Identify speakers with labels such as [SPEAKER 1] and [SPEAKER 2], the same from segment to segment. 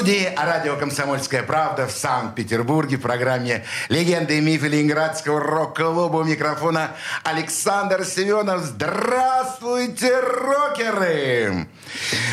[SPEAKER 1] студии радио «Комсомольская правда» в Санкт-Петербурге в программе «Легенды и мифы Ленинградского рок-клуба» у микрофона Александр Семенов. Здравствуйте, рокеры!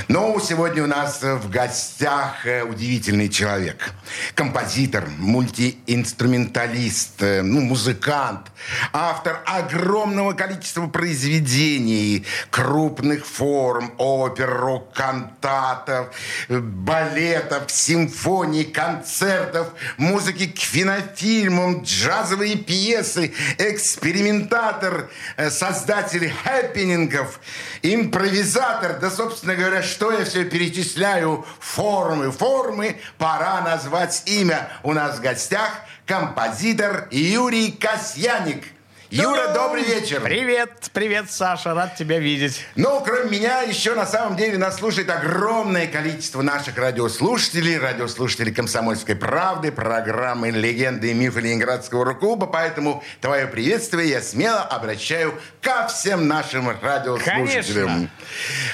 [SPEAKER 1] Ну, сегодня у нас в гостях э, удивительный человек. Композитор, мультиинструменталист, э, ну, музыкант, автор огромного количества произведений, крупных форм, опер, рок-кантатов, балетов, симфоний, концертов, музыки к кинофильмам, джазовые пьесы, экспериментатор, э, создатель хэппинингов, импровизатор, да, собственно говоря, что я все перечисляю? Формы, формы, пора назвать имя. У нас в гостях композитор Юрий Касьяник – Юра, добрый вечер.
[SPEAKER 2] Привет, привет, Саша, рад тебя видеть.
[SPEAKER 1] Ну, кроме меня, еще на самом деле нас слушает огромное количество наших радиослушателей, радиослушателей «Комсомольской правды», программы «Легенды и мифы Ленинградского рок-клуба», поэтому твое приветствие я смело обращаю ко всем нашим радиослушателям.
[SPEAKER 2] Конечно.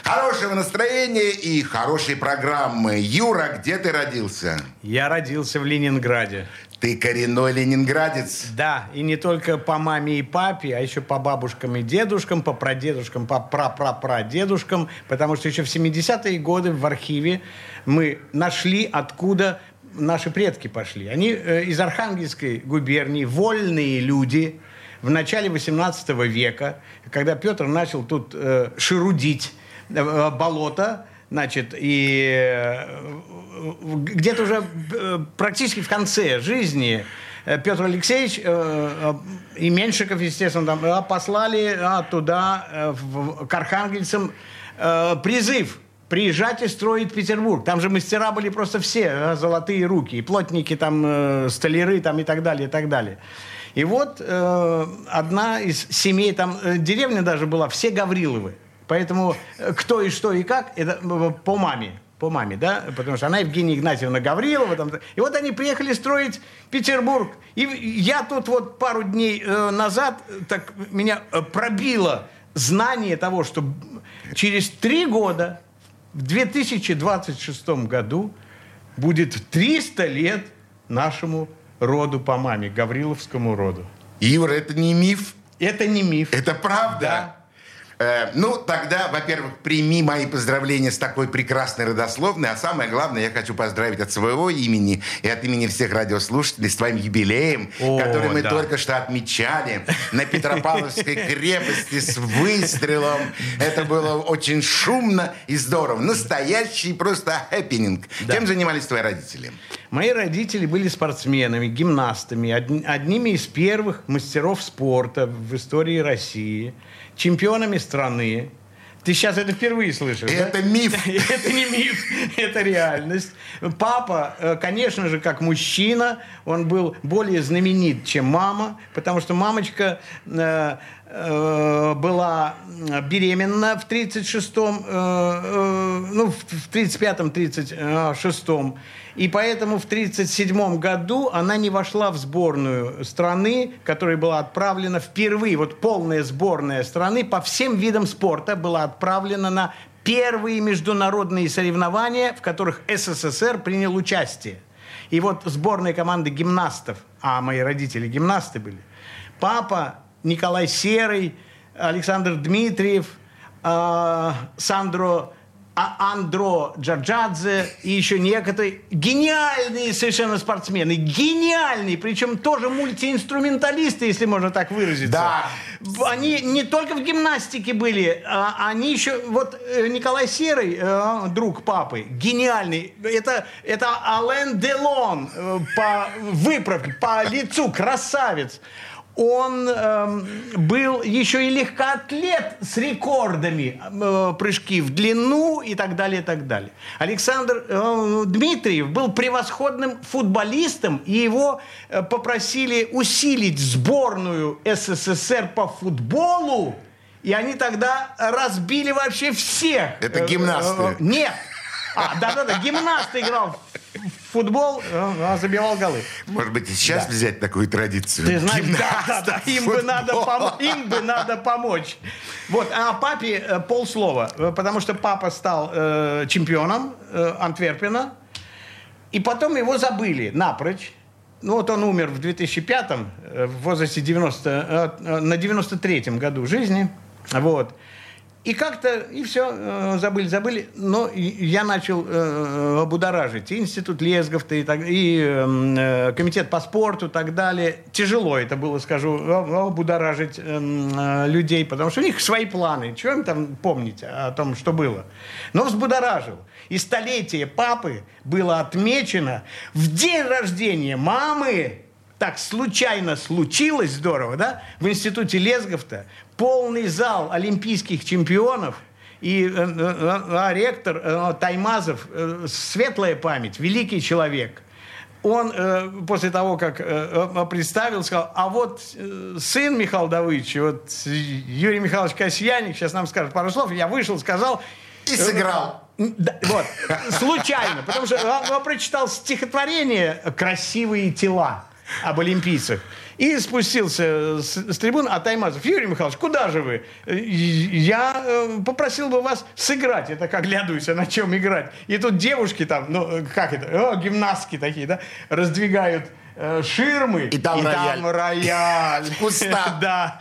[SPEAKER 1] Хорошего настроения и хорошей программы. Юра, где ты родился?
[SPEAKER 2] Я родился в Ленинграде.
[SPEAKER 1] Ты коренной ленинградец?
[SPEAKER 2] Да, и не только по маме и папе, а еще по бабушкам и дедушкам, по прадедушкам, по прапрапрадедушкам, потому что еще в 70-е годы в архиве мы нашли, откуда наши предки пошли. Они э, из Архангельской губернии, вольные люди, в начале 18 века, когда Петр начал тут э, шерудить э, болото, значит, и э, где-то уже э, практически в конце жизни э, Петр Алексеевич и Меньшиков, естественно, там, послали туда, к архангельцам, призыв приезжать и строить Петербург. Там же мастера были просто все, золотые руки, и плотники, там, столяры там, и так далее, и так далее. И вот э, одна из семей, там деревня даже была, все Гавриловы. Поэтому э, кто и что и как, это э, по маме. По маме, да? Потому что она Евгения Игнатьевна Гаврилова. Там, и вот они приехали строить Петербург. И я тут вот пару дней э, назад так меня э, пробило знание того, что через три года, в 2026 году, будет 300 лет нашему роду по маме, Гавриловскому роду.
[SPEAKER 1] Юра, это не миф?
[SPEAKER 2] Это не миф.
[SPEAKER 1] Это правда?
[SPEAKER 2] Да.
[SPEAKER 1] Э, ну, тогда, во-первых, прими мои поздравления с такой прекрасной родословной, а самое главное, я хочу поздравить от своего имени и от имени всех радиослушателей с твоим юбилеем, О, который мы да. только что отмечали на Петропавловской крепости с выстрелом. Это было очень шумно и здорово. Настоящий просто хэппенинг. Да. Чем занимались твои родители?
[SPEAKER 2] Мои родители были спортсменами, гимнастами, одними из первых мастеров спорта в истории России – чемпионами страны. Ты сейчас это впервые слышишь,
[SPEAKER 1] Это да? миф.
[SPEAKER 2] это не миф, это реальность. Папа, э, конечно же, как мужчина, он был более знаменит, чем мама, потому что мамочка э, была беременна в 36-м, ну, в 35-м, 36-м. И поэтому в 1937 году она не вошла в сборную страны, которая была отправлена впервые, вот полная сборная страны по всем видам спорта была отправлена на первые международные соревнования, в которых СССР принял участие. И вот сборная команды гимнастов, а мои родители гимнасты были, папа Николай Серый, Александр Дмитриев, э, Сандро а Андро Джорджадзе и еще некоторые гениальные совершенно спортсмены. Гениальные, причем тоже мультиинструменталисты, если можно так выразиться.
[SPEAKER 1] Да.
[SPEAKER 2] Они не только в гимнастике были, а они еще... Вот э, Николай Серый, э, друг папы, гениальный. Это, это Ален Делон э, по выправке, по лицу, красавец он э, был еще и легкоатлет с рекордами э, прыжки в длину и так далее, и так далее. Александр э, Дмитриев был превосходным футболистом, и его э, попросили усилить сборную СССР по футболу И они тогда разбили вообще всех.
[SPEAKER 1] Это гимнасты.
[SPEAKER 2] Э, э, Нет. А, да-да-да, гимнаст играл в футбол, а забивал голы.
[SPEAKER 1] Может быть, и сейчас
[SPEAKER 2] Да.
[SPEAKER 1] взять такую традицию?
[SPEAKER 2] Ты знаешь, да, да, да, им бы, надо пом- им бы надо помочь. Вот, а папе э, полслова, э, потому что папа стал э, чемпионом э, Антверпена, и потом его забыли напрочь. Ну вот он умер в 2005-м, э, в возрасте 90, э, э, на 93-м году жизни. Вот. И как-то, и все, забыли, забыли. Но я начал э, будоражить и институт Лезгов-то, и, так, и э, комитет по спорту и так далее. Тяжело это было, скажу, э, будоражить э, э, людей, потому что у них свои планы. Чего им там помнить о том, что было? Но взбудоражил. И столетие папы было отмечено в день рождения мамы так случайно случилось, здорово, да? В институте Лезгов-то полный зал олимпийских чемпионов, и э, э, а ректор э, Таймазов, э, светлая память, великий человек, он э, после того, как э, э, представил, сказал, а вот э, сын Михаила Давыдовича, вот Юрий Михайлович Касьяник, сейчас нам скажет пару слов, я вышел, сказал...
[SPEAKER 1] И сыграл.
[SPEAKER 2] Да, вот, случайно, потому что он, он прочитал стихотворение «Красивые тела» об олимпийцах. И спустился с, с трибун, а Таймазов, Юрий Михайлович, куда же вы? Я э, попросил бы вас сыграть. Это как глядуюсь, а на чем играть. И тут девушки там, ну, э, как это, о, гимнастки такие, да, раздвигают э, ширмы.
[SPEAKER 1] И там рояль.
[SPEAKER 2] там рояль.
[SPEAKER 1] В кустах.
[SPEAKER 2] Да.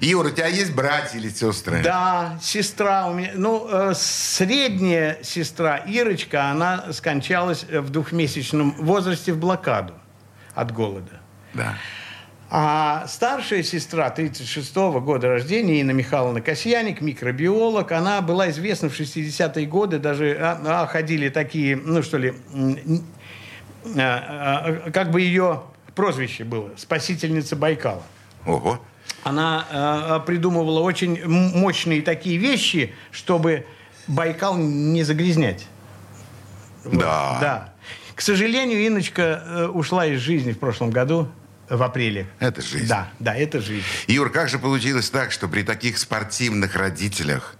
[SPEAKER 1] Юр, у тебя есть братья или сестры?
[SPEAKER 2] Да, сестра у меня. Ну, э, средняя сестра Ирочка, она скончалась в двухмесячном возрасте в блокаду от голода.
[SPEAKER 1] Да.
[SPEAKER 2] А старшая сестра 36-го года рождения, Инна Михайловна Касьяник, микробиолог, она была известна в 60-е годы, даже а, а, ходили такие, ну что ли, а, а, как бы ее прозвище было, спасительница Байкала.
[SPEAKER 1] Ого.
[SPEAKER 2] Она э, придумывала очень мощные такие вещи, чтобы Байкал не загрязнять. Вот,
[SPEAKER 1] Да.
[SPEAKER 2] Да. К сожалению, Инночка э, ушла из жизни в прошлом году, в апреле.
[SPEAKER 1] Это жизнь.
[SPEAKER 2] Да, да, это жизнь.
[SPEAKER 1] Юр, как же получилось так, что при таких спортивных родителях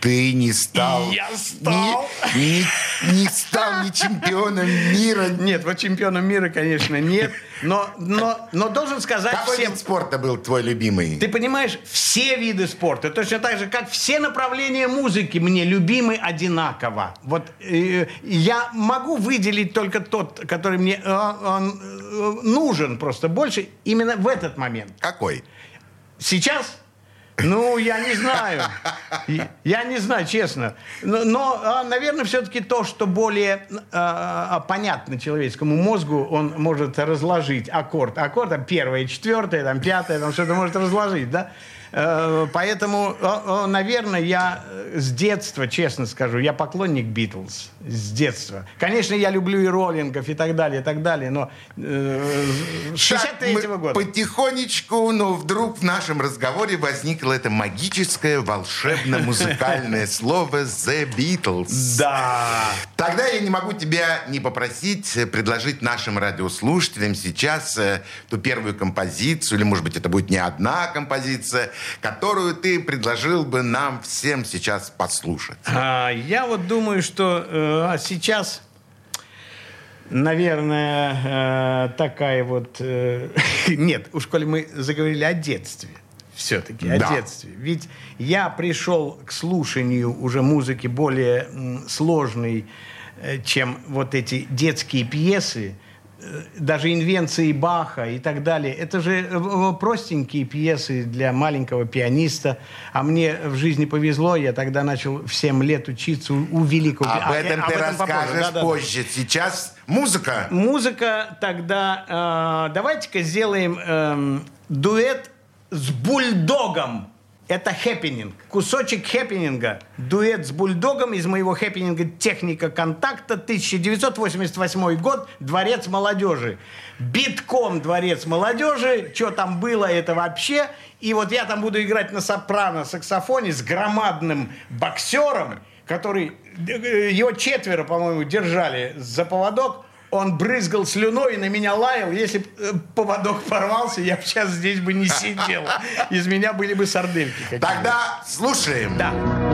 [SPEAKER 1] ты не стал...
[SPEAKER 2] Я стал.
[SPEAKER 1] Не, не- не стал ни чемпионом мира.
[SPEAKER 2] Нет, вот чемпионом мира, конечно, нет. Но, но, но должен сказать
[SPEAKER 1] Какой
[SPEAKER 2] всем...
[SPEAKER 1] вид спорта был твой любимый?
[SPEAKER 2] Ты понимаешь, все виды спорта, точно так же, как все направления музыки, мне любимы одинаково. Вот э, я могу выделить только тот, который мне э, он, э, нужен просто больше именно в этот момент.
[SPEAKER 1] Какой?
[SPEAKER 2] Сейчас? Ну, я не знаю. Я- не знаю, честно. Но, а, наверное, все-таки то, что более а, понятно человеческому мозгу, он может разложить аккорд. Аккорд, там, первое, четвертое, там, пятое, там, что-то может разложить, да? Э, Поэтому, наверное, я э, с детства, честно скажу, я поклонник Битлз. С детства. Конечно, я люблю и роллингов, и так далее, и так далее, но э, с
[SPEAKER 1] Так
[SPEAKER 2] 63-го
[SPEAKER 1] мы
[SPEAKER 2] года.
[SPEAKER 1] Потихонечку, но вдруг в нашем разговоре возникло это магическое, волшебно-музыкальное слово «The Beatles».
[SPEAKER 2] Да.
[SPEAKER 1] Тогда я не могу тебя не попросить предложить нашим радиослушателям сейчас ту первую композицию, или, может быть, это будет не одна композиция, которую ты предложил бы нам всем сейчас послушать.
[SPEAKER 2] А, я вот думаю, что э, а сейчас, наверное, э, такая вот... э, нет, уж коли мы заговорили о детстве, все-таки о
[SPEAKER 1] Да.
[SPEAKER 2] детстве. Ведь я пришел к слушанию уже музыки более м, сложной, э, чем вот эти детские пьесы, даже инвенции Баха и так далее. Это же э, простенькие пьесы для маленького пианиста. А мне в жизни повезло, я тогда начал в 7 лет учиться у, великого
[SPEAKER 1] Об
[SPEAKER 2] а,
[SPEAKER 1] этом
[SPEAKER 2] э,
[SPEAKER 1] ты
[SPEAKER 2] попозже.
[SPEAKER 1] расскажешь
[SPEAKER 2] Да-да-да.
[SPEAKER 1] позже. Сейчас музыка.
[SPEAKER 2] Музыка тогда... э, давайте-ка сделаем эм, дуэт с бульдогом. Это хэппенинг. Кусочек хэппенинга. Дуэт с бульдогом из моего хэппенинга «Техника контакта», 1988 год, Дворец молодежи. Битком Дворец молодежи. Что там было, это вообще. И вот я там буду играть на сопрано-саксофоне с громадным боксером, который... э, Его четверо, по-моему, держали за поводок. Он брызгал слюной и на меня лаял. Если бы э, поводок порвался, я бы сейчас здесь бы не сидел. Из меня были бы сардельки.
[SPEAKER 1] Тогда слушаем.
[SPEAKER 2] Да.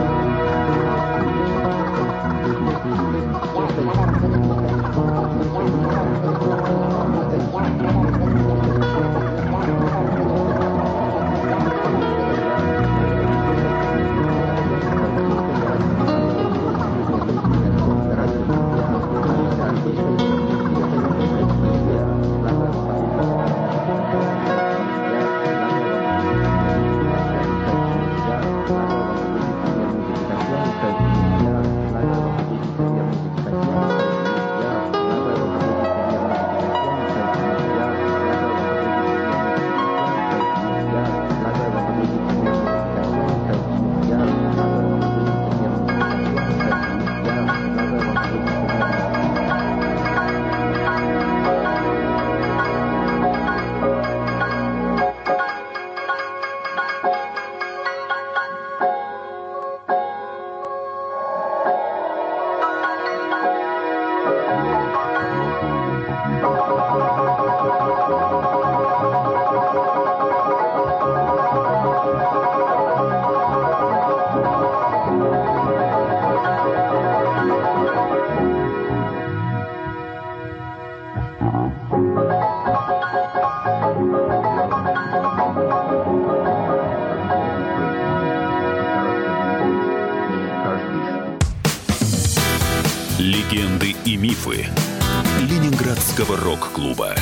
[SPEAKER 3] Рок-клуба.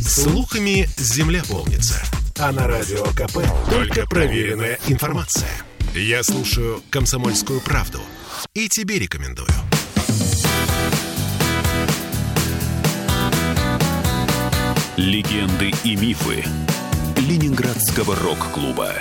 [SPEAKER 4] Слухами земля полнится. А на радио КП только проверенная информация. Я слушаю «Комсомольскую правду» и тебе рекомендую.
[SPEAKER 3] Легенды и мифы Ленинградского рок-клуба.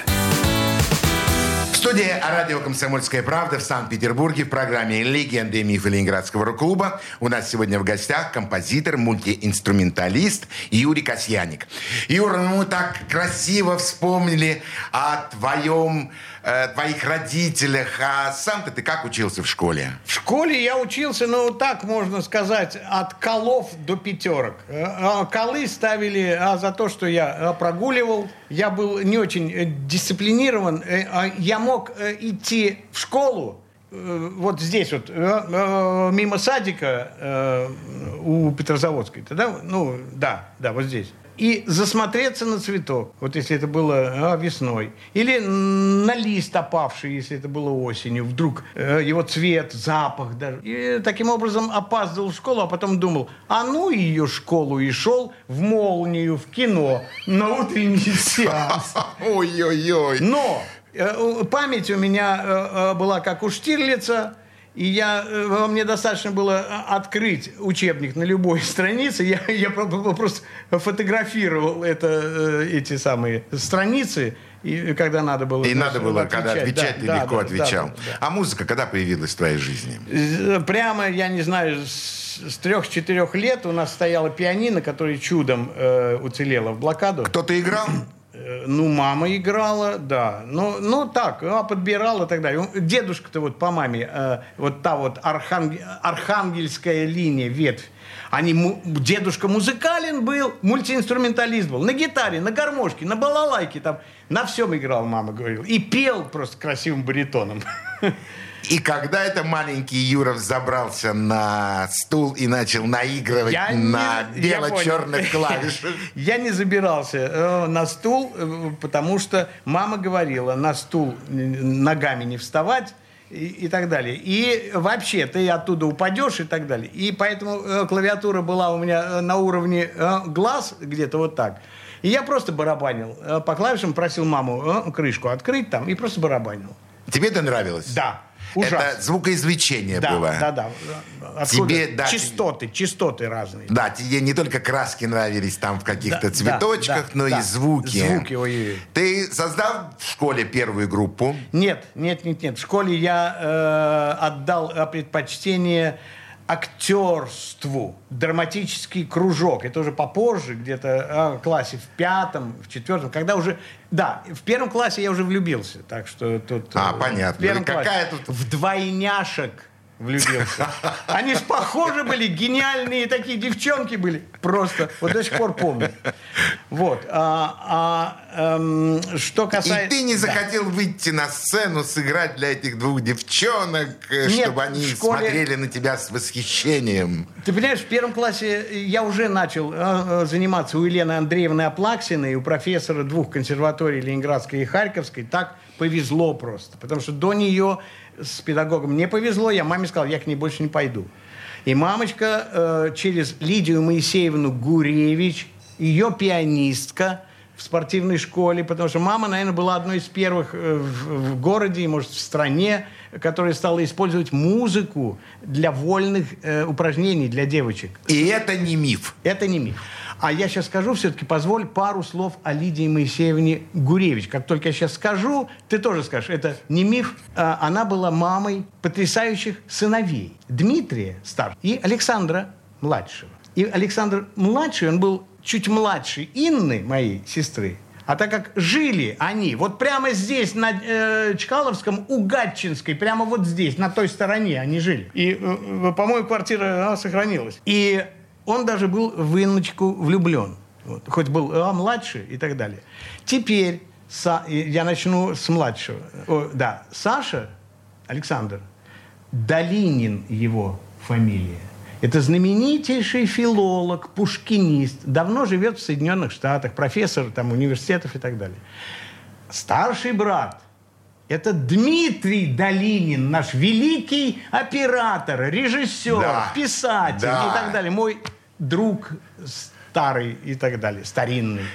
[SPEAKER 1] Студии радио «Комсомольская правда» в Санкт-Петербурге в программе «Легенды и мифы Ленинградского рок-клуба» у нас сегодня в гостях композитор, мультиинструменталист Юрий Касьяник. Юра, ну мы так красиво вспомнили о твоем, э, твоих родителях. А сам-то ты как учился в школе?
[SPEAKER 2] В школе я учился, ну, так можно сказать, от колов до пятерок. Э, а Колы ставили а, за то, что я а, прогуливал. Я был не очень э, дисциплинирован. Э, а Я мог э, идти в школу, э, вот здесь вот, э, э, мимо садика э, у Петрозаводской. Тогда, ну, да, да, вот здесь. И засмотреться на цветок, вот если это было а, весной. Или на лист опавший, если это было осенью. Вдруг э, его цвет, запах даже. И таким образом опаздывал в школу, а потом думал, а ну ее школу, и шел в молнию, в кино, на утренний сеанс.
[SPEAKER 1] Ой-ой-ой.
[SPEAKER 2] Но э, память у меня э, э, была как у Штирлица, и я, э, мне достаточно было э, открыть учебник на любой странице. Я, я про- про- просто фотографировал это, э, эти самые страницы, и, когда надо было.
[SPEAKER 1] И надо было, когда отвечать,
[SPEAKER 2] Да,
[SPEAKER 1] ты
[SPEAKER 2] да,
[SPEAKER 1] легко
[SPEAKER 2] да,
[SPEAKER 1] отвечал.
[SPEAKER 2] да, да.
[SPEAKER 1] А музыка когда появилась в твоей жизни?
[SPEAKER 2] Прямо, я не знаю, с, с трех-четырех лет у нас стояла пианино, которое чудом э, уцелело в блокаду.
[SPEAKER 1] Кто-то играл?
[SPEAKER 2] Э, Ну, мама играла, да. Ну, ну так, а, подбирала. Ну, Дедушка-то вот по маме, э, вот та вот арханг- архангельская линия, ветвь. Они, дедушка музыкален был, мультиинструменталист был. На гитаре, на гармошке, на балалайке, там, на всем играл, мама говорила. И пел просто красивым баритоном.
[SPEAKER 1] И когда это маленький Юров забрался на стул и начал наигрывать
[SPEAKER 2] Я не-
[SPEAKER 1] на
[SPEAKER 2] я
[SPEAKER 1] бело-черных
[SPEAKER 2] понял.
[SPEAKER 1] клавишах,
[SPEAKER 2] Я не забирался э, на стул, э, потому что мама говорила, на стул ногами не вставать и, и так далее. И вообще ты оттуда упадешь и так далее. И поэтому э, клавиатура была у меня э, на уровне э, глаз где-то вот так. И я просто барабанил э, по клавишам, просил маму э, крышку открыть там и просто барабанил.
[SPEAKER 1] тебе это нравилось?
[SPEAKER 2] Да, ужасно.
[SPEAKER 1] Это звукоизвлечение
[SPEAKER 2] да,
[SPEAKER 1] было.
[SPEAKER 2] да, да. Откуда?
[SPEAKER 1] Тебе, да,
[SPEAKER 2] частоты, частоты разные.
[SPEAKER 1] Да, тебе не только краски нравились там в каких-то
[SPEAKER 2] Да,
[SPEAKER 1] цветочках,
[SPEAKER 2] да,
[SPEAKER 1] но
[SPEAKER 2] да.
[SPEAKER 1] и звуки.
[SPEAKER 2] Звуки, ой-ой-ой.
[SPEAKER 1] Ты создал в школе первую группу?
[SPEAKER 2] Нет, нет, нет, нет. В школе я э, отдал э, предпочтение актерству. Драматический кружок. Это уже попозже, где-то э, в классе в пятом, в четвертом, когда уже... Да, в первом классе я уже влюбился, так что тут...
[SPEAKER 1] А,
[SPEAKER 2] э,
[SPEAKER 1] понятно.
[SPEAKER 2] В первом
[SPEAKER 1] Ну какая
[SPEAKER 2] классе.
[SPEAKER 1] тут-
[SPEAKER 2] В двойняшек. Влюбился. Они ж похожи были, гениальные такие девчонки были. Просто, вот до сих пор помню. Вот. А, а эм, что касается...
[SPEAKER 1] И ты не захотел да. выйти на сцену, сыграть для этих двух девчонок, э, Нет, чтобы они школе... смотрели на тебя с восхищением?
[SPEAKER 2] Ты понимаешь, в первом классе я уже начал э, э, заниматься у Елены Андреевны Аплаксиной, у профессора двух консерваторий Ленинградской и Харьковской. Так повезло просто. Потому что до нее с педагогом не повезло, я маме сказал, я к ней больше не пойду. И мамочка э, через Лидию Моисеевну Гуревич, ее пианистка в спортивной школе, потому что мама, наверное, была одной из первых э, в, в городе и, может, в стране, которая стала использовать музыку для вольных э, упражнений для девочек.
[SPEAKER 1] И это не миф.
[SPEAKER 2] Это не миф. А я сейчас скажу все-таки, позволь пару слов о Лидии Моисеевне Гуревич. Как только я сейчас скажу, ты тоже скажешь, это не миф. А, она была мамой потрясающих сыновей. Дмитрия старшего и Александра младшего. И Александр младший, он был чуть младше Инны, моей сестры, а так как жили они вот прямо здесь, на э, Чкаловском, у Гатчинской, прямо вот здесь, на той стороне они жили. И, э, по-моему, квартира она сохранилась. И он даже был в Инночку влюблен. Вот. Хоть был а, младше и так далее. Теперь Са, я начну с младшего. О, да, Саша Александр, Долинин его фамилия. Это знаменитейший филолог, пушкинист. Давно живет в Соединенных Штатах, профессор там, университетов и так далее. Старший брат – это Дмитрий Долинин, наш великий оператор, режиссер, да, писатель да. и так далее. Мой друг старый и так далее, старинный.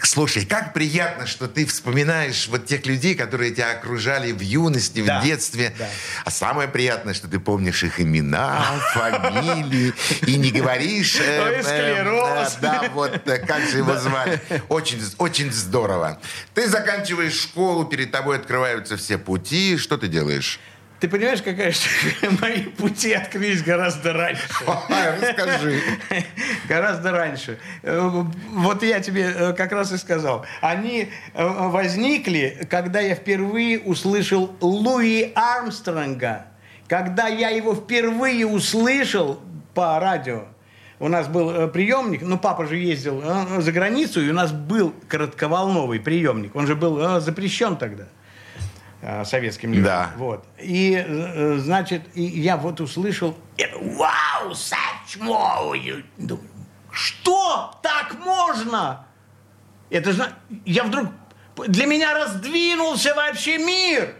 [SPEAKER 1] Слушай, как приятно, что ты вспоминаешь вот тех людей, которые тебя окружали в юности, да, в детстве. Да. А самое приятное, что ты помнишь их имена, фамилии, и не говоришь...
[SPEAKER 2] Э, э,
[SPEAKER 1] да, вот э, как же его звали. Очень, очень здорово. Ты заканчиваешь школу, перед тобой открываются все пути. Что ты делаешь?
[SPEAKER 2] Ты понимаешь, какая мои пути открылись гораздо раньше.
[SPEAKER 1] Расскажи.
[SPEAKER 2] Гораздо раньше. Э, вот я тебе э, как раз и сказал. Они э, возникли, когда я впервые услышал Луи Армстронга. Когда я его впервые услышал по радио, у нас был приемник, ну, папа же ездил за границу, и у нас был коротковолновый приемник. Он же был запрещен тогда. Э, советским людям. Да. Вот. И, э, значит, и я вот услышал, вау, such more. Думаю, что? Так можно? Это же... Я вдруг... Для меня раздвинулся вообще мир.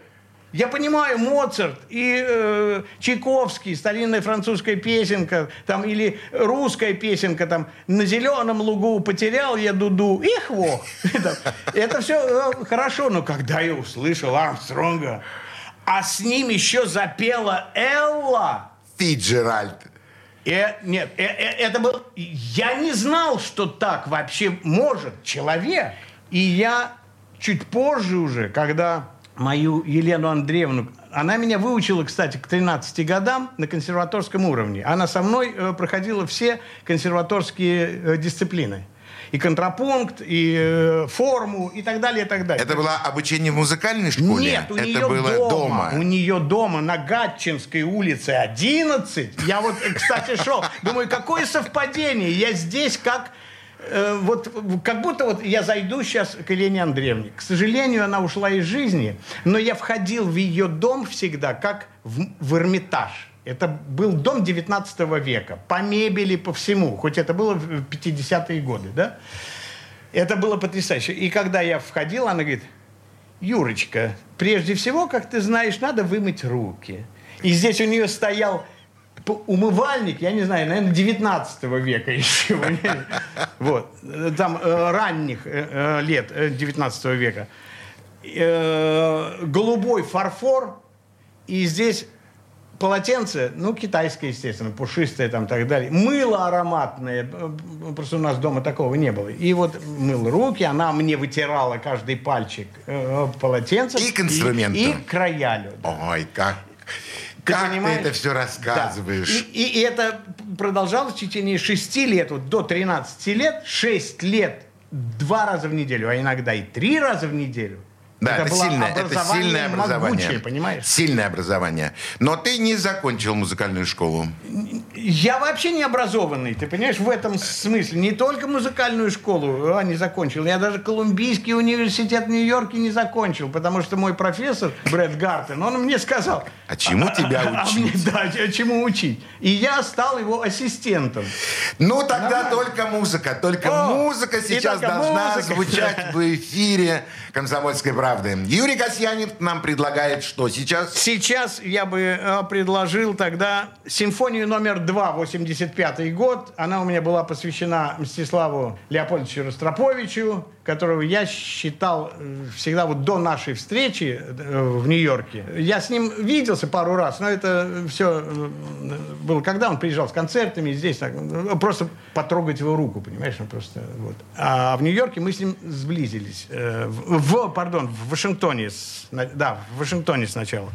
[SPEAKER 2] Я понимаю, Моцарт и э, Чайковский, старинная французская песенка, там, или русская песенка, там, «На зеленом лугу потерял я дуду, их во!» Это все э, хорошо, но когда я услышал Армстронга, а с ним еще запела Элла...
[SPEAKER 1] Фиджеральд.
[SPEAKER 2] Э, нет, э, э, это был... Я не знал, что так вообще может человек. И я чуть позже уже, когда мою Елену Андреевну. Она меня выучила, кстати, к 13 годам на консерваторском уровне. Она со мной э, проходила все консерваторские э, дисциплины. И контрапункт, и э, форму, и так далее, и так далее.
[SPEAKER 1] Это было обучение в музыкальной школе?
[SPEAKER 2] Нет, у
[SPEAKER 1] Это
[SPEAKER 2] нее
[SPEAKER 1] было
[SPEAKER 2] дома,
[SPEAKER 1] дома.
[SPEAKER 2] У нее дома на Гатчинской улице 11. Я вот, кстати, шел. Думаю, какое совпадение. Я здесь как Э, вот как будто вот я зайду сейчас к Елене Андреевне. К сожалению, она ушла из жизни, но я входил в ее дом всегда как в, в Эрмитаж. Это был дом 19 века, по мебели, по всему, хоть это было в 50-е годы, да? Это было потрясающе. И когда я входил, она говорит, Юрочка, прежде всего, как ты знаешь, надо вымыть руки. И здесь у нее стоял умывальник, я не знаю, наверное, 19 века еще. Вот. Там э, ранних э, э, лет 19 века. Голубой фарфор. И здесь полотенце, ну, китайское, естественно, пушистое там и так далее. Мыло ароматное. Просто у нас дома такого не было. И вот мыл руки, она мне вытирала каждый пальчик полотенца.
[SPEAKER 1] И к инструменту.
[SPEAKER 2] И, и к роялю.
[SPEAKER 1] Да. Ой, как как ты, ты это все рассказываешь?
[SPEAKER 2] Да. И, и, это продолжалось в течение шести лет, вот до 13 лет, шесть лет, два раза в неделю, а иногда и три раза в неделю.
[SPEAKER 1] Да, это,
[SPEAKER 2] было
[SPEAKER 1] сильное, это
[SPEAKER 2] образование
[SPEAKER 1] сильное образование.
[SPEAKER 2] могучее, понимаешь?
[SPEAKER 1] Сильное образование. Но ты не закончил музыкальную школу.
[SPEAKER 2] Я вообще не образованный, ты понимаешь, в этом смысле. Не только музыкальную школу а, не закончил, я даже Колумбийский университет в Нью-Йорке не закончил, потому что мой профессор Брэд Гартен, он мне сказал...
[SPEAKER 1] А чему тебя
[SPEAKER 2] а мне-
[SPEAKER 1] учить?
[SPEAKER 2] да, а чему учить. И я стал его ассистентом.
[SPEAKER 1] Ну, тогда
[SPEAKER 2] Нормально.
[SPEAKER 1] только музыка. Только
[SPEAKER 2] О,
[SPEAKER 1] музыка сейчас
[SPEAKER 2] только
[SPEAKER 1] должна
[SPEAKER 2] музыка.
[SPEAKER 1] звучать в эфире «Комсомольской правды». Юрий Касьянин нам предлагает что сейчас?
[SPEAKER 2] Сейчас я бы э, предложил тогда симфонию номер два, 85 год. Она у меня была посвящена Мстиславу Леопольдовичу Ростроповичу, которого я считал э, всегда вот до нашей встречи э, в Нью-Йорке. Я с ним виделся пару раз, но это все было, когда он приезжал с концертами здесь, так, просто потрогать его руку, понимаешь, ну, просто вот. А в Нью-Йорке мы с ним сблизились. э, В, пардон, в Вашингтоне, с- да, в Вашингтоне сначала.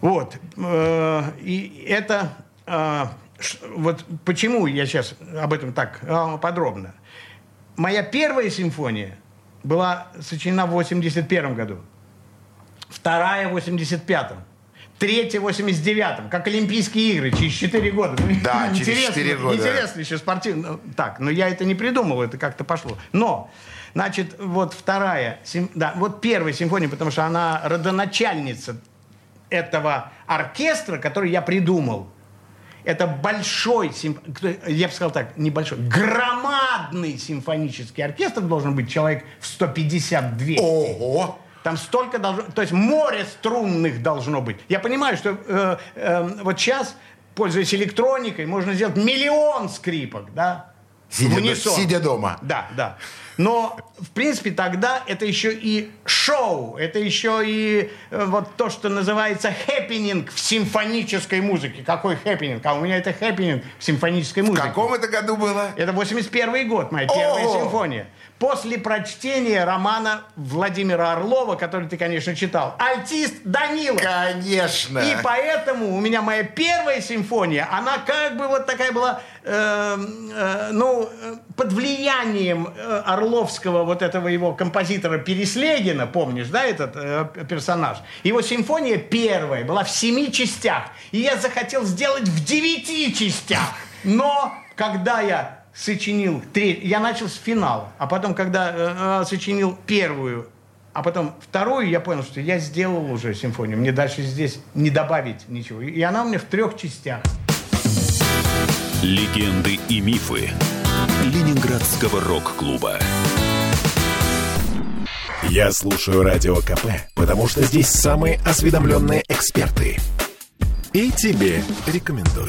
[SPEAKER 2] Вот. э, И это... ш- Вот почему я сейчас об этом так э, подробно. Моя первая симфония была сочинена в 81 году. Вторая в 85-м. Третья в 89-м. Как Олимпийские игры, через 4 года. Ну,
[SPEAKER 1] Да, через
[SPEAKER 2] интересно,
[SPEAKER 1] 4 года.
[SPEAKER 2] Интересно еще спортивно. Ну, Так, но я это не придумал, это как-то пошло. Но, значит, вот вторая, да, вот первая симфония, потому что она родоначальница этого оркестра, который я придумал. Это большой, симф- я бы сказал так, небольшой, громадный симфонический оркестр должен быть, человек в 150-200.
[SPEAKER 1] Ого!
[SPEAKER 2] Там столько должно... То есть море струнных должно быть. Я понимаю, что э, э, вот сейчас, пользуясь электроникой, можно сделать миллион скрипок, да?
[SPEAKER 1] Сидя
[SPEAKER 2] В унисон.
[SPEAKER 1] сидя дома.
[SPEAKER 2] Да, да. Но, в принципе, тогда это еще и шоу, это еще и э, вот то, что называется хэппенинг в симфонической музыке. Какой хэппенинг? А у меня это хэппенинг в симфонической
[SPEAKER 1] В
[SPEAKER 2] музыке.
[SPEAKER 1] каком это году было?
[SPEAKER 2] Это 81 год, моя первая симфония. После прочтения романа Владимира Орлова, который ты, конечно, читал, «Альтист Данила».
[SPEAKER 1] Конечно.
[SPEAKER 2] И поэтому у меня моя первая симфония, она как бы вот такая была, э, э, ну, под влиянием э, Орловского вот этого его композитора Переслегина, помнишь, да, этот э, персонаж? Его симфония первая была в семи частях, и я захотел сделать в девяти частях. Но когда я сочинил треть, я начал с финала, а потом, когда э, э, сочинил первую а потом вторую я понял, что я сделал уже симфонию. Мне дальше здесь не добавить ничего. И она у меня в трех частях.
[SPEAKER 3] Легенды и мифы Ленинградского рок-клуба.
[SPEAKER 4] Я слушаю Радио КП, потому что здесь самые осведомленные эксперты. И тебе рекомендую.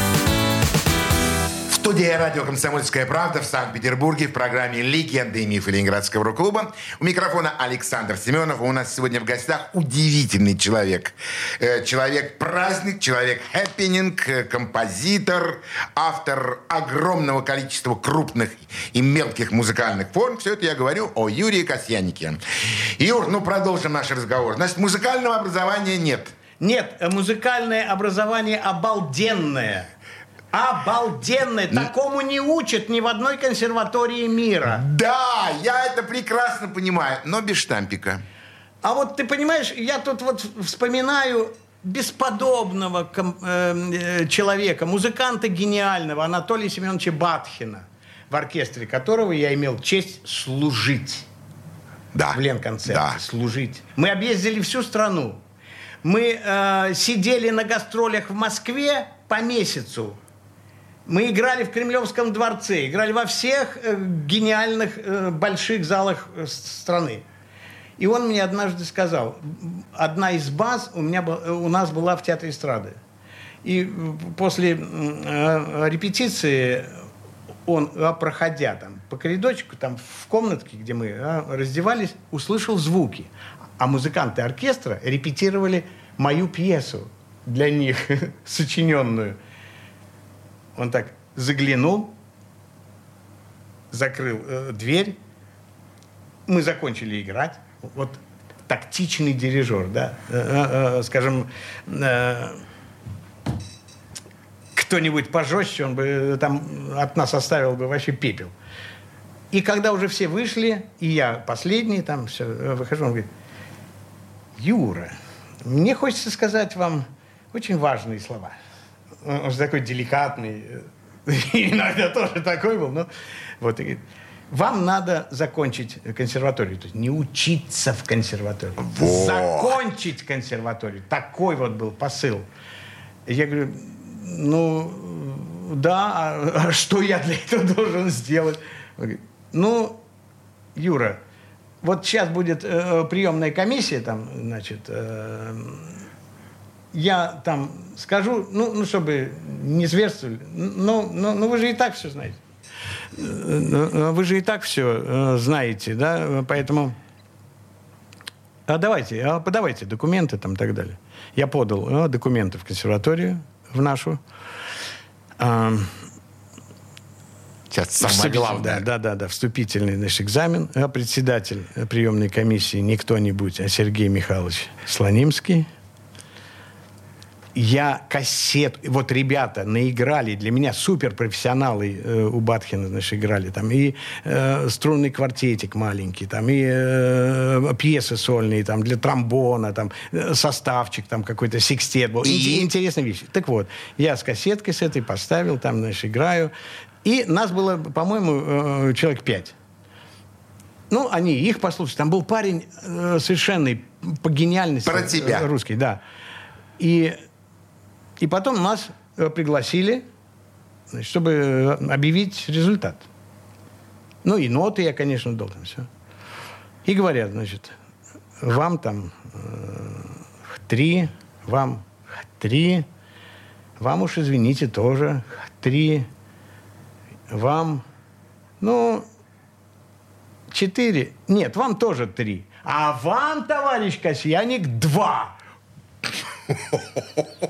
[SPEAKER 1] В студии радио «Комсомольская правда» в Санкт-Петербурге в программе «Легенды и мифы Ленинградского рок-клуба». У микрофона Александр Семенов. У нас сегодня в гостях удивительный человек. Э, Человек-праздник, человек-хэппининг, э, композитор, автор огромного количества крупных и мелких музыкальных форм. Все это я говорю о Юрии Касьянике. Юр, ну продолжим наш разговор. Значит, музыкального образования нет.
[SPEAKER 2] Нет, э, музыкальное образование обалденное. Обалденное. Такому не учат ни в одной консерватории мира.
[SPEAKER 1] Да, я это прекрасно понимаю, но без штампика.
[SPEAKER 2] А вот ты понимаешь, я тут вот вспоминаю бесподобного э, э, человека, музыканта гениального Анатолия Семеновича Батхина, в оркестре которого я имел честь служить.
[SPEAKER 1] Да.
[SPEAKER 2] в Ленконцерте,
[SPEAKER 1] Да.
[SPEAKER 2] служить. Мы объездили всю страну. Мы э, сидели на гастролях в Москве по месяцу. Мы играли в Кремлевском дворце, играли во всех э, гениальных э, больших залах э, страны. И он мне однажды сказал, одна из баз у, меня, у нас была в Театре эстрады. И после репетиции он, проходя там по коридорчику, там в комнатке, где мы раздевались, услышал звуки. А музыканты оркестра репетировали мою пьесу для них, сочиненную. Он так заглянул, закрыл э, дверь. Мы закончили играть. Вот тактичный дирижер, да, Э, э, э, скажем, э, кто-нибудь пожестче, он бы э, там от нас оставил бы вообще пепел. И когда уже все вышли, и я последний, там все, э, выхожу, он говорит, Юра, мне хочется сказать вам очень важные слова. Он же такой деликатный, иногда тоже такой был, но вот, и говорит, вам надо закончить консерваторию. То есть не учиться в консерватории.
[SPEAKER 1] Вот.
[SPEAKER 2] Закончить консерваторию. Такой вот был посыл. Я говорю, ну, да, а, а что я для этого должен сделать? Он говорит, ну, Юра, вот сейчас будет э, приемная комиссия, там, значит, э, я там скажу, ну, ну чтобы не зверствовали, ну, ну, ну, вы же и так все знаете. Э, вы же и так все э, знаете, да, поэтому... А давайте, а подавайте документы там и так далее. Я подал э, документы в консерваторию, в нашу. А,
[SPEAKER 1] Сейчас самое главное.
[SPEAKER 2] Да, да, да, вступительный наш экзамен. А Председатель приемной комиссии не кто-нибудь, а Сергей Михайлович Слонимский. Я кассет... Вот ребята наиграли, для меня суперпрофессионалы э, у Батхина, значит, играли. Там и э, струнный квартетик маленький, там и э, пьесы сольные, там для тромбона, там э, составчик там какой-то, секстет был.
[SPEAKER 1] И?
[SPEAKER 2] Интересные вещи. Так вот, я с кассеткой с этой поставил, там, значит, играю. И нас было, по-моему, э, человек пять. Ну, они их послушали. Там был парень э, совершенный по гениальности.
[SPEAKER 1] Про тебя.
[SPEAKER 2] э, Русский, да. И, и потом нас э, пригласили, чтобы э, объявить результат. Ну, и ноты я, конечно, там все. И говорят, значит, вам там э, три, вам три, вам уж, извините, тоже три, вам, ну, четыре, нет, вам тоже три. А вам, товарищ Касьяник, два.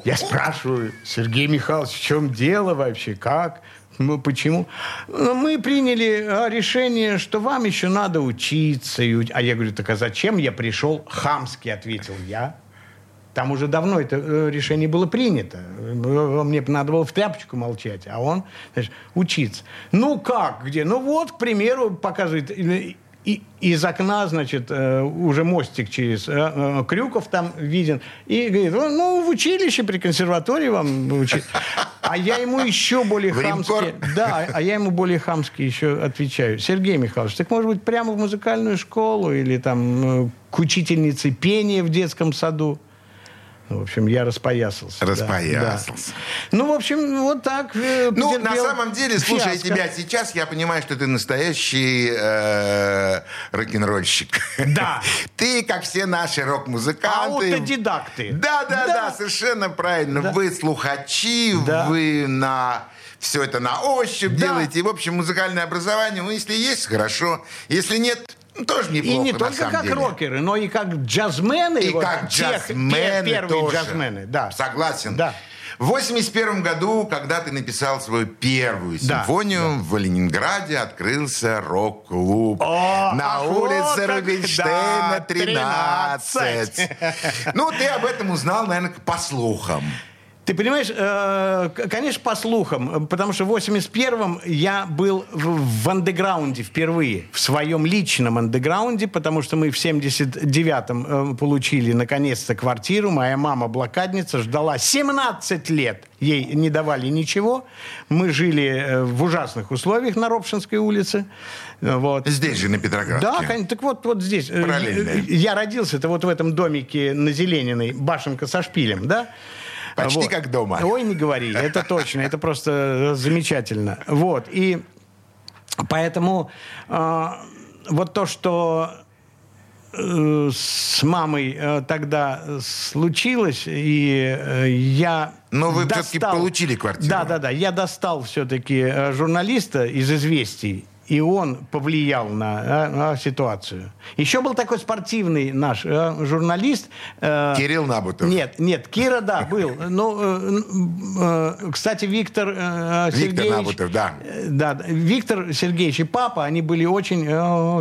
[SPEAKER 2] Я спрашиваю, Сергей Михайлович, в чем дело вообще, как? Ну, почему? Ну, мы приняли а, решение, что вам еще надо учиться. А я говорю, так а зачем я пришел? Хамски ответил я. Там уже давно это э, решение было принято. Мне надо было в тряпочку молчать, а он, знаешь, учиться. Ну как, где? Ну вот, к примеру, показывает и- из окна, значит, э, уже мостик через э, э, Крюков там виден. И говорит, «Ну, в училище при консерватории вам учить. А я ему еще более хамски... Да, а я ему более хамски еще отвечаю. Сергей Михайлович, так может быть прямо в музыкальную школу или там к учительнице пения в детском саду? Ну, в общем, я распоясался. да,
[SPEAKER 1] Распоясался.
[SPEAKER 2] да. Ну, в общем, вот так. э,
[SPEAKER 1] Ну, на самом деле, слушая
[SPEAKER 2] фиаско.
[SPEAKER 1] тебя сейчас, я понимаю, что ты настоящий э, рок-н-ролльщик.
[SPEAKER 2] Да.
[SPEAKER 1] Ты, как все наши рок-музыканты...
[SPEAKER 2] Аутодидакты.
[SPEAKER 1] Да, да, да,
[SPEAKER 2] Да.
[SPEAKER 1] совершенно правильно.
[SPEAKER 2] Да.
[SPEAKER 1] Вы слухачи,
[SPEAKER 2] Да.
[SPEAKER 1] вы на... Все это на ощупь
[SPEAKER 2] Да.
[SPEAKER 1] делаете. И, в общем, музыкальное образование, ну, если есть, хорошо. Если нет, тоже неплохо,
[SPEAKER 2] И не только как
[SPEAKER 1] деле.
[SPEAKER 2] рокеры, но и как джазмены.
[SPEAKER 1] И
[SPEAKER 2] вот
[SPEAKER 1] как
[SPEAKER 2] тех-
[SPEAKER 1] джазмены
[SPEAKER 2] пер- Первые
[SPEAKER 1] тоже.
[SPEAKER 2] джазмены, да.
[SPEAKER 1] Согласен.
[SPEAKER 2] Да.
[SPEAKER 1] В 81 году, когда ты написал свою первую
[SPEAKER 2] Да,
[SPEAKER 1] симфонию, в Ленинграде открылся рок-клуб. На
[SPEAKER 2] ах,
[SPEAKER 1] улице
[SPEAKER 2] вот
[SPEAKER 1] Рубинштейна,
[SPEAKER 2] да,
[SPEAKER 1] 13.
[SPEAKER 2] 13.
[SPEAKER 1] Ну, ты об этом узнал, наверное, по слухам.
[SPEAKER 2] Ты понимаешь, э, конечно, по слухам, э, потому что в 81-м я был в, в андеграунде впервые, в своем личном андеграунде, потому что мы в 79-м э, получили наконец-то квартиру. Моя мама блокадница ждала 17 лет. Ей не давали ничего. Мы жили э, в ужасных условиях на Робшинской улице. Э, Вот.
[SPEAKER 1] Здесь же, на Петроградке.
[SPEAKER 2] Да, конечно. Так вот, вот здесь.
[SPEAKER 1] Параллельно.
[SPEAKER 2] э, Я родился-то вот в этом домике на Зелениной, башенка со шпилем, да?
[SPEAKER 1] Почти как дома.
[SPEAKER 2] Ой, не говори, это точно, это просто замечательно. Вот, и поэтому э, вот то, что э, с мамой э, тогда случилось, и э, я
[SPEAKER 1] Но вы
[SPEAKER 2] достал-
[SPEAKER 1] получили квартиру.
[SPEAKER 2] Да, да, да. Я достал все-таки э, журналиста из «Известий» и он повлиял на, э, на ситуацию. Еще был такой спортивный наш э, журналист.
[SPEAKER 1] Э, Кирилл Набутов.
[SPEAKER 2] Нет, нет, Кира, да, был. Ну, кстати, Виктор Сергеевич... Виктор Набутов, да. Да, Виктор Сергеевич и папа, они были очень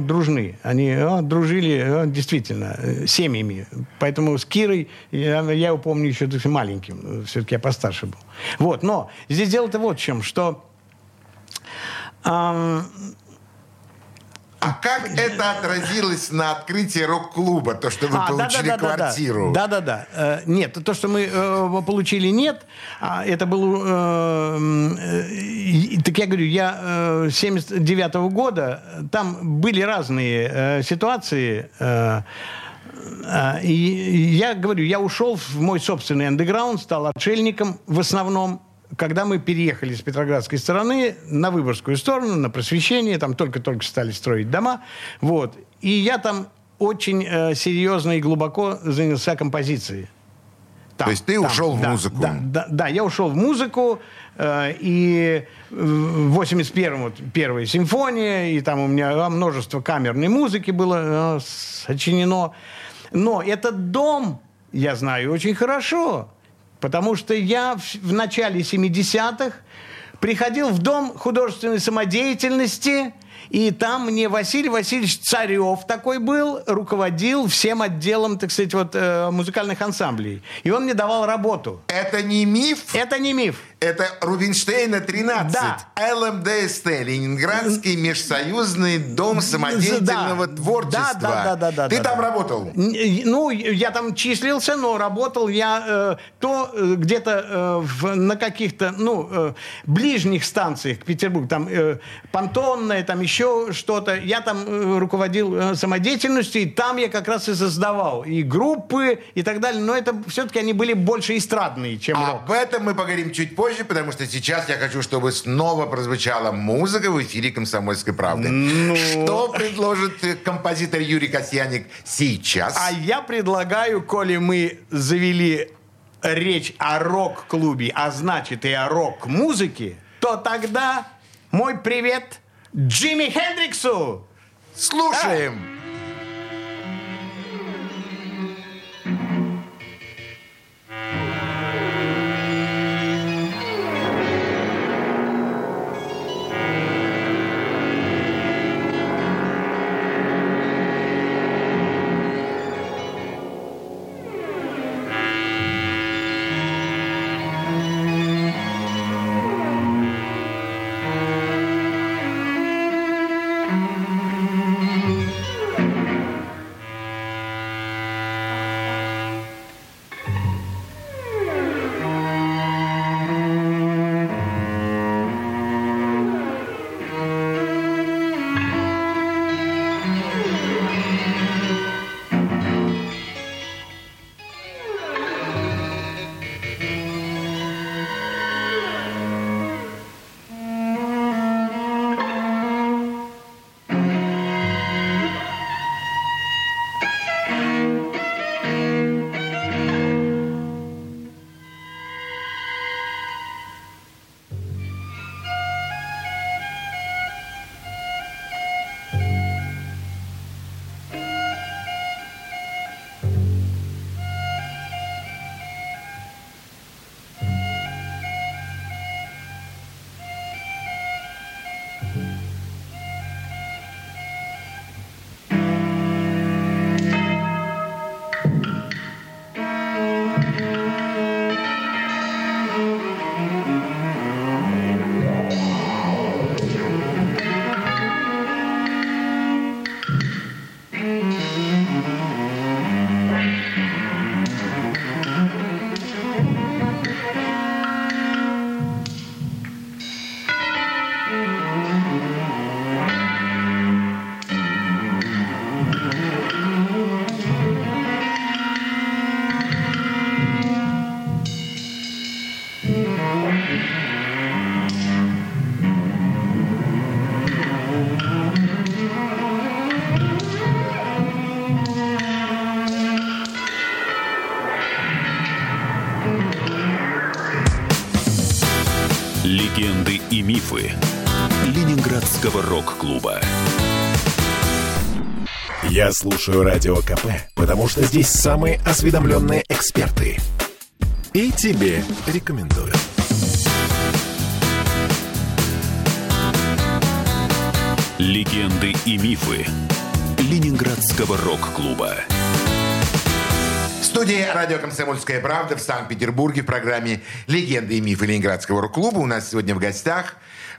[SPEAKER 2] дружны. Они дружили действительно семьями. Поэтому с Кирой, я, я его помню еще маленьким. Все-таки я постарше был. Вот, но здесь дело-то вот в чем, что
[SPEAKER 1] а как это отразилось на открытии рок-клуба, то, что вы а, получили да, да, квартиру?
[SPEAKER 2] Да-да-да. Э, нет, то, что мы э, получили, нет. А это было... Э, э, так я говорю, я э, 79 -го года, там были разные э, ситуации. Э, э, и я говорю, я ушел в мой собственный андеграунд, стал отшельником в основном когда мы переехали с Петроградской стороны на Выборгскую сторону, на просвещение, там только-только стали строить дома, вот, и я там очень э, серьезно и глубоко занялся композицией.
[SPEAKER 1] Там, То есть ты там, ушел да, в музыку?
[SPEAKER 2] Да, да, да, я ушел в музыку, э, и в 81-м вот, первая симфония, и там у меня множество камерной музыки было э, сочинено. Но этот дом я знаю очень хорошо. Потому что я в, в начале 70-х приходил в Дом художественной самодеятельности – и там мне Василий Васильевич Царев такой был, руководил всем отделом, так сказать, вот, э, музыкальных ансамблей. И он мне давал работу.
[SPEAKER 1] Это не миф?
[SPEAKER 2] Это не миф.
[SPEAKER 1] Это Рубинштейна 13. Да. ЛМДСТ, Ленинградский межсоюзный дом самодеятельного да. творчества. Да, да, да, да, да. Ты да, там да. работал?
[SPEAKER 2] Ну, я там числился, но работал я э, то э, где-то э, на каких-то, ну, э, ближних станциях к Петербургу. Там э, понтонная, там еще что-то. Я там э, руководил э, самодеятельностью, и там я как раз и создавал и группы, и так далее. Но это все-таки они были больше эстрадные, чем
[SPEAKER 1] а Об этом мы поговорим чуть позже, потому что сейчас я хочу, чтобы снова прозвучала музыка в эфире «Комсомольской правды». Ну... Что предложит э, композитор Юрий Касьяник сейчас?
[SPEAKER 2] А я предлагаю, коли мы завели речь о рок-клубе, а значит и о рок-музыке, то тогда мой привет Джимми Хендриксу.
[SPEAKER 1] Слушаем.
[SPEAKER 3] Легенды
[SPEAKER 4] Я слушаю Радио КП, потому что здесь самые осведомленные эксперты. И тебе рекомендую.
[SPEAKER 3] Легенды и мифы Ленинградского рок-клуба.
[SPEAKER 1] В студии радио «Комсомольская правда» в Санкт-Петербурге в программе «Легенды и мифы Ленинградского рок-клуба». У нас сегодня в гостях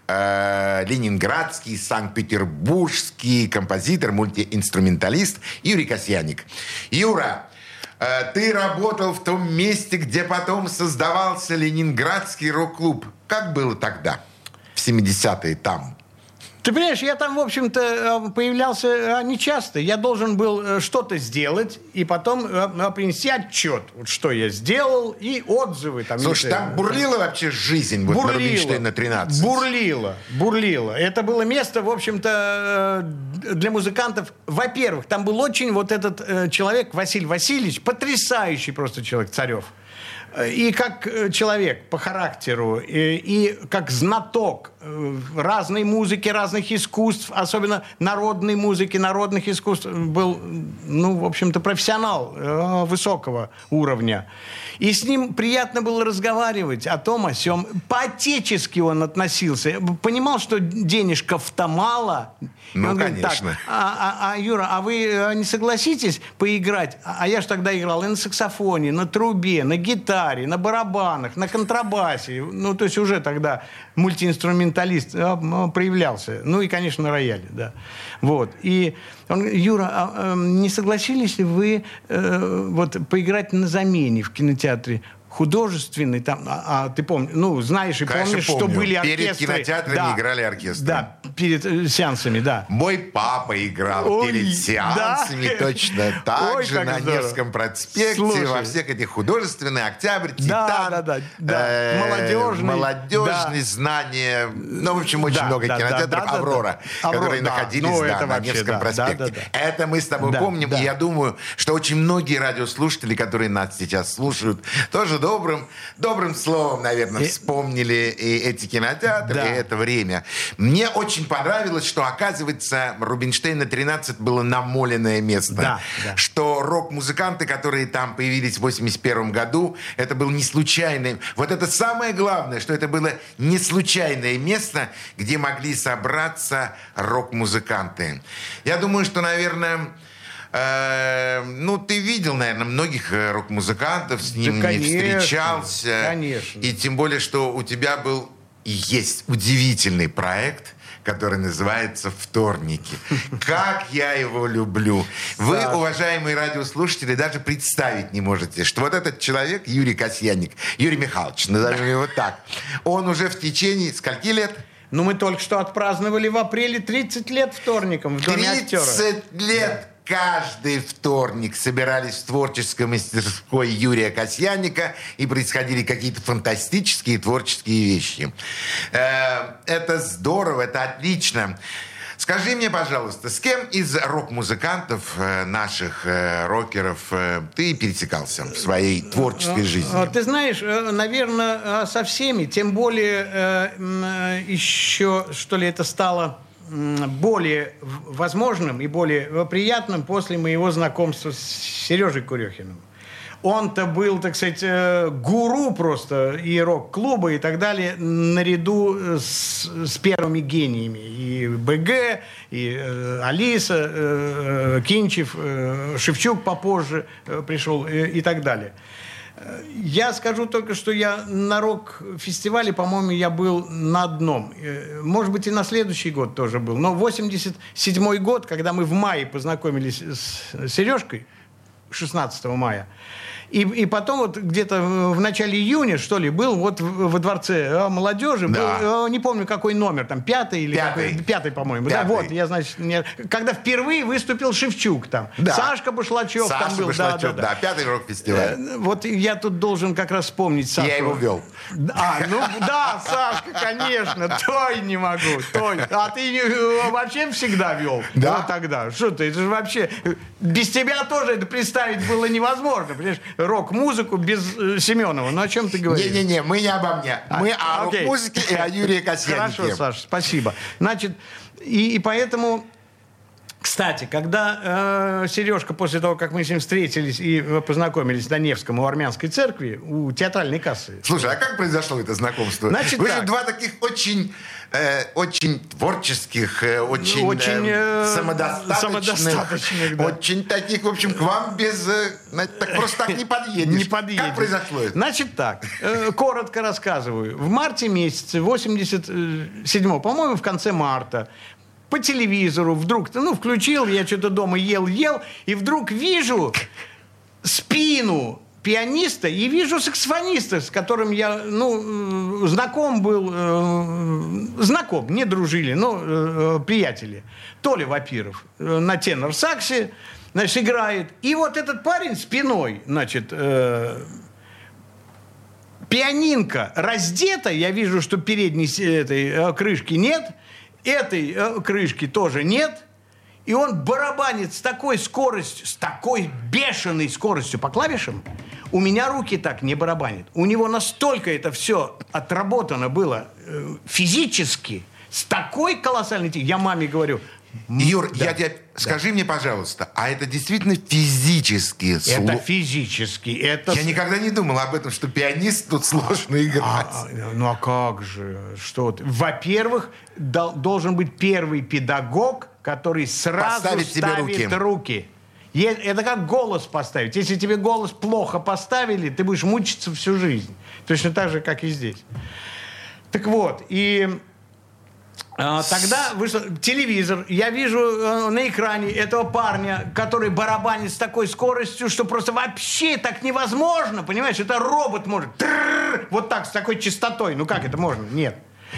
[SPEAKER 1] э, ленинградский, санкт-петербургский композитор, мультиинструменталист Юрий Касьяник. Юра, э, ты работал в том месте, где потом создавался Ленинградский рок-клуб. Как было тогда, в 70-е там?
[SPEAKER 2] Ты понимаешь, я там, в общем-то, э, появлялся э, нечасто. Я должен был э, что-то сделать и потом принести отчет, вот что я сделал, и отзывы. Там,
[SPEAKER 1] Слушай, там бурлила вообще жизнь вот
[SPEAKER 2] бурлила,
[SPEAKER 1] на Рубинштейна 13?
[SPEAKER 2] Бурлила, бурлила. Это было место, в общем-то, для музыкантов. Во-первых, там был очень вот этот человек, Василий Васильевич, потрясающий просто человек, Царев и как человек по характеру, и, и как знаток разной музыки, разных искусств, особенно народной музыки, народных искусств, был, ну, в общем-то, профессионал э, высокого уровня. И с ним приятно было разговаривать о том, о сем. По-отечески он относился. Понимал, что денежков-то мало.
[SPEAKER 1] Ну,
[SPEAKER 2] он
[SPEAKER 1] конечно.
[SPEAKER 2] Говорит, так, а, а, а, Юра, а вы э, не согласитесь поиграть? А, а я же тогда играл и на саксофоне, на трубе, на гитаре, на барабанах, на контрабасе. Ну, то есть уже тогда мультиинструменталист а, проявлялся. Ну и, конечно, на рояле, да. Вот. И он Юра, а, а, не согласились ли вы э, вот, поиграть на замене в кинотеатре? Художественный там, а, а ты помнишь, ну знаешь и
[SPEAKER 1] Конечно,
[SPEAKER 2] помнишь,
[SPEAKER 1] помню.
[SPEAKER 2] что были
[SPEAKER 1] перед
[SPEAKER 2] оркестры.
[SPEAKER 1] кинотеатрами
[SPEAKER 2] да,
[SPEAKER 1] играли оркестры.
[SPEAKER 2] Да, перед э, сеансами, да.
[SPEAKER 1] Мой папа играл
[SPEAKER 2] Ой,
[SPEAKER 1] перед сеансами
[SPEAKER 2] да.
[SPEAKER 1] точно так
[SPEAKER 2] Ой,
[SPEAKER 1] же на
[SPEAKER 2] здорово.
[SPEAKER 1] Невском проспекте,
[SPEAKER 2] Слушай.
[SPEAKER 1] во всех этих художественных, Октябрь,
[SPEAKER 2] Да,
[SPEAKER 1] Титан,
[SPEAKER 2] да, да, да.
[SPEAKER 1] э,
[SPEAKER 2] Молодежный,
[SPEAKER 1] молодежный,
[SPEAKER 2] да.
[SPEAKER 1] знание, ну, в общем, очень
[SPEAKER 2] Да,
[SPEAKER 1] много
[SPEAKER 2] да,
[SPEAKER 1] кинотеатров,
[SPEAKER 2] да, да, да,
[SPEAKER 1] Аврора,
[SPEAKER 2] да.
[SPEAKER 1] которые
[SPEAKER 2] да.
[SPEAKER 1] находились
[SPEAKER 2] Ну,
[SPEAKER 1] да, на
[SPEAKER 2] вообще,
[SPEAKER 1] Невском
[SPEAKER 2] да,
[SPEAKER 1] проспекте.
[SPEAKER 2] да, да, да.
[SPEAKER 1] Это мы с тобой
[SPEAKER 2] Да,
[SPEAKER 1] помним,
[SPEAKER 2] да.
[SPEAKER 1] и я думаю, что очень многие радиослушатели, которые нас сейчас слушают, тоже добрым, добрым словом, наверное, вспомнили и эти кинотеатры,
[SPEAKER 2] Да.
[SPEAKER 1] и это время. Мне очень понравилось, что, оказывается, Рубинштейна 13 было намоленное место.
[SPEAKER 2] Да, да.
[SPEAKER 1] Что рок-музыканты, которые там появились в 81 году, это был не случайный... Вот это самое главное, что это было не случайное место, где могли собраться рок-музыканты. Я думаю, что, наверное... э, ну, ты видел, наверное, многих э, рок-музыкантов, с ними
[SPEAKER 2] конечно,
[SPEAKER 1] встречался.
[SPEAKER 2] конечно.
[SPEAKER 1] И тем более, что у тебя был и есть удивительный проект, который называется «Вторники». Как я его люблю. Вы, уважаемые радиослушатели, даже представить не можете, что вот этот человек, Юрий Касьянник, Юрий Михайлович, назовем его так, он уже в течение скольки лет?
[SPEAKER 2] Ну, мы только что отпраздновали в апреле 30 лет вторником в Доме актера.
[SPEAKER 1] 30 лет каждый вторник собирались в творческой мастерской Юрия Касьяника и происходили какие-то фантастические творческие вещи. Э, Это здорово, это отлично. Скажи мне, пожалуйста, с кем из рок-музыкантов э, наших э, рокеров ты пересекался в своей творческой жизни?
[SPEAKER 2] А, Ты знаешь, наверное, со всеми, тем более еще, что ли, это стало более возможным и более приятным после моего знакомства с Сережей Курехиным. Он-то был, так сказать, э, гуру просто и рок-клуба и так далее, наряду э, с, с первыми гениями. И БГ, и э, Алиса, э, э, Кинчев, э, Шевчук попозже э, пришел э, и так далее. Я скажу только, что я на рок-фестивале, по-моему, я был на одном. Э, Может быть, и на следующий год тоже был. Но 87 год, когда мы в мае познакомились с Сережкой, 16 мая, и, и потом вот где-то в начале июня, что ли, был вот во дворце э, молодежи,
[SPEAKER 1] Да.
[SPEAKER 2] был, э, не помню какой номер, там пятый или
[SPEAKER 1] Пятый.
[SPEAKER 2] какой, пятый, по-моему. Да, вот, я, значит, не- когда впервые выступил Шевчук там.
[SPEAKER 1] Да.
[SPEAKER 2] Сашка Башлачев
[SPEAKER 1] Саша
[SPEAKER 2] там был.
[SPEAKER 1] Башлачев,
[SPEAKER 2] да, да,
[SPEAKER 1] да, пятый рок-фестиваль.
[SPEAKER 2] Э, Вот я тут должен как раз вспомнить Сашу.
[SPEAKER 1] Я его вел.
[SPEAKER 2] А, ну да, Сашка, конечно, той не могу, той. А ты не- вообще всегда вел?
[SPEAKER 1] Да.
[SPEAKER 2] Вот тогда. Что ты, это же вообще... Без тебя тоже это представить было невозможно, понимаешь? Рок-музыку без э, Семенова. Ну, о чем ты говоришь?
[SPEAKER 1] Не-не-не, мы не обо мне. Мы
[SPEAKER 2] А,
[SPEAKER 1] о рок-музыке и о Юрии Касьянике.
[SPEAKER 2] Хорошо, Саш, спасибо. Значит, и, и поэтому... Кстати, когда э, Сережка, после того, как мы с ним встретились и э, познакомились на Невском у армянской церкви, у театральной кассы,
[SPEAKER 1] Слушай, а как произошло это знакомство?
[SPEAKER 2] Значит
[SPEAKER 1] Вы же
[SPEAKER 2] так.
[SPEAKER 1] два таких очень, э, очень творческих, э, очень,
[SPEAKER 2] Очень,
[SPEAKER 1] э, самодостаточных,
[SPEAKER 2] самодостаточных, да.
[SPEAKER 1] очень таких, в общем, к вам без, э, так просто так не подъедешь.
[SPEAKER 2] Не подъедешь.
[SPEAKER 1] Как произошло это?
[SPEAKER 2] Значит так, э, коротко рассказываю. В марте месяце 87-го, по-моему, в конце марта, по телевизору вдруг, ну, включил, я что-то дома ел-ел, и вдруг вижу спину пианиста и вижу саксофониста, с которым я, ну, э, знаком был, э, знаком, не дружили, но э, э, приятели. Толя Вапиров э, на тенор-саксе, значит, играет. И вот этот парень спиной, значит, э, пианинка раздета, я вижу, что передней этой крышки нет, этой э, крышки тоже нет, и он барабанит с такой скоростью, с такой бешеной скоростью по клавишам, у меня руки так не барабанят. У него настолько это все отработано было э, физически, с такой колоссальной... Я маме говорю,
[SPEAKER 1] Юр,
[SPEAKER 2] да,
[SPEAKER 1] я тебе, скажи мне, пожалуйста, а это действительно физически
[SPEAKER 2] это
[SPEAKER 1] сло-
[SPEAKER 2] физически, это...
[SPEAKER 1] Я никогда не думал об этом, что пианист тут сложно играть.
[SPEAKER 2] А, ну а как же? Что ты? Во-первых, дол- должен быть первый педагог, который сразу
[SPEAKER 1] Поставит тебе
[SPEAKER 2] ставит
[SPEAKER 1] руки.
[SPEAKER 2] руки. Е- Это как голос поставить. Если тебе голос плохо поставили, ты будешь мучиться всю жизнь. Точно так же, как и здесь. Так вот, и а, тогда вышел телевизор. Я вижу э, на экране этого парня, который барабанит с такой скоростью, что просто вообще так невозможно. Понимаешь, это робот может. Вот так, с такой частотой. Ну как это можно? Нет.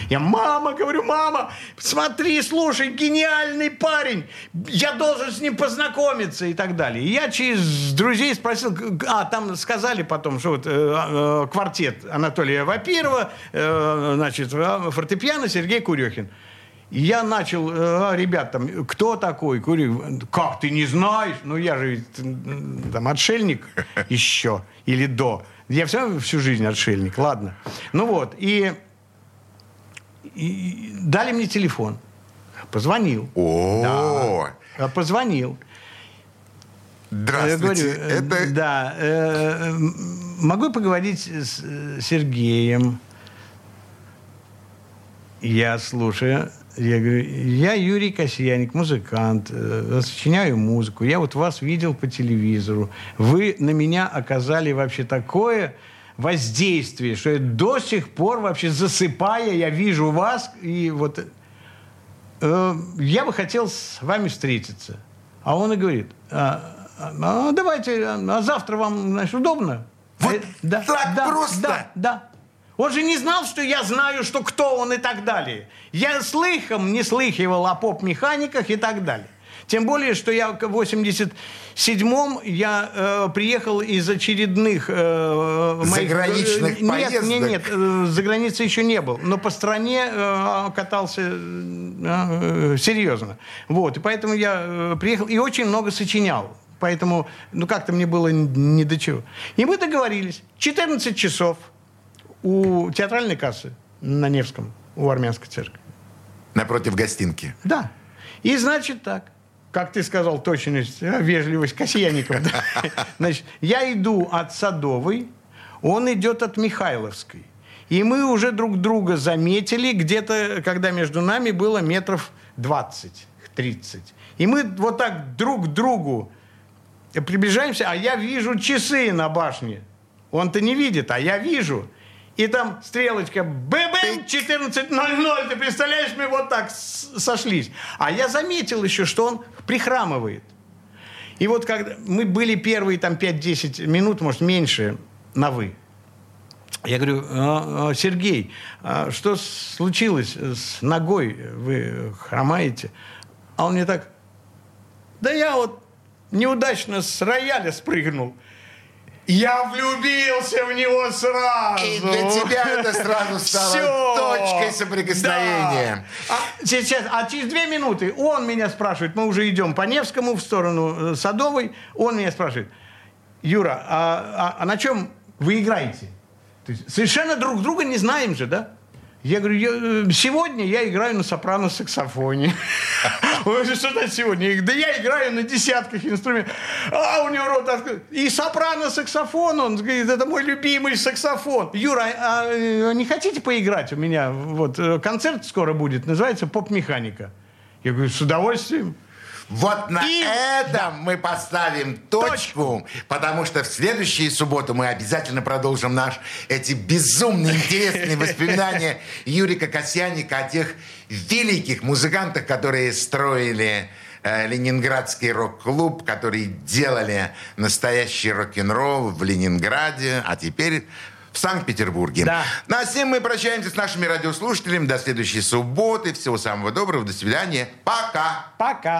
[SPEAKER 2] Я, мама, говорю, мама, смотри, слушай, гениальный парень, я должен с ним познакомиться и так далее. И я через друзей спросил, а там сказали потом, что вот э, э, квартет Анатолия Вапирова, э, значит, фортепиано Сергей Курехин. И я начал, э, ребят, там, кто такой? Курю, как ты не знаешь? Ну, я же ведь, там отшельник еще или до. Я все всю жизнь отшельник, ладно. Ну вот, и, и дали мне телефон. Позвонил.
[SPEAKER 1] О,
[SPEAKER 2] Да. Позвонил. Я
[SPEAKER 1] здравствуйте.
[SPEAKER 2] говорю, э,
[SPEAKER 1] это
[SPEAKER 2] да, э, могу я поговорить с э, Сергеем? Я слушаю. Я говорю, я Юрий Касьяник, музыкант, э, сочиняю музыку. Я вот вас видел по телевизору. Вы на меня оказали вообще такое воздействие, что я до сих пор вообще засыпая, я вижу вас, и вот э, я бы хотел с вами встретиться. А он и говорит, а, а, а давайте, а, а завтра вам, значит, удобно?
[SPEAKER 1] Вот
[SPEAKER 2] Э, да,
[SPEAKER 1] так
[SPEAKER 2] да,
[SPEAKER 1] просто?
[SPEAKER 2] Да, да. Он же не знал, что я знаю, что кто он и так далее. Я слыхом не слыхивал о поп-механиках и так далее. Тем более, что я в 87-м я э, приехал из очередных э, моих...
[SPEAKER 1] Заграничных
[SPEAKER 2] Нет,
[SPEAKER 1] поездок.
[SPEAKER 2] нет, нет, э, за границей еще не был. Но по стране э, катался э, э, серьезно. Вот, и поэтому я э, приехал и очень много сочинял. Поэтому, ну, как-то мне было не до чего. И мы договорились. 14 часов у театральной кассы на Невском, у армянской церкви.
[SPEAKER 1] напротив гостинки.
[SPEAKER 2] Да. И значит так, как ты сказал, точность, а, вежливость Касьянников. да. Значит, я иду от Садовой, он идет от Михайловской. И мы уже друг друга заметили где-то, когда между нами было метров 20-30. И мы вот так друг к другу приближаемся, а я вижу часы на башне. Он-то не видит, а я вижу. И там стрелочка ББМ 14.00. Ты представляешь, мы вот так сошлись. А я заметил еще, что он прихрамывает. И вот когда мы были первые там 5-10 минут, может, меньше, на «вы». Я говорю, «А, а, Сергей, а что случилось с ногой? Вы хромаете? А он мне так, да я вот неудачно с рояля спрыгнул. Я влюбился в него сразу.
[SPEAKER 1] И для тебя это сразу стало
[SPEAKER 2] Всё.
[SPEAKER 1] точкой соприкосновения.
[SPEAKER 2] Да. А, сейчас, а через две минуты он меня спрашивает, мы уже идем по Невскому в сторону э, Садовой, он меня спрашивает, Юра, а, а, а на чем вы играете? То есть совершенно друг друга не знаем же, да? Я говорю, я, э, сегодня я играю на сопрано-саксофоне. Он что значит сегодня? Да я играю на десятках инструментов. А у него рот открыт. И сопрано-саксофон, он говорит, это мой любимый саксофон. Юра, а, а не хотите поиграть у меня? Вот э, концерт скоро будет, называется «Поп-механика». Я говорю, с удовольствием.
[SPEAKER 1] Вот на и... этом мы поставим точку, точку, потому что в следующую субботу мы обязательно продолжим наш эти безумно интересные воспоминания Юрика Касьяника о тех великих музыкантах, которые строили э, Ленинградский рок-клуб, которые делали настоящий рок-н-ролл в Ленинграде, а теперь в Санкт-Петербурге. Да. На всем мы прощаемся с нашими радиослушателями. До следующей субботы. Всего самого доброго. До свидания. Пока.
[SPEAKER 2] Пока.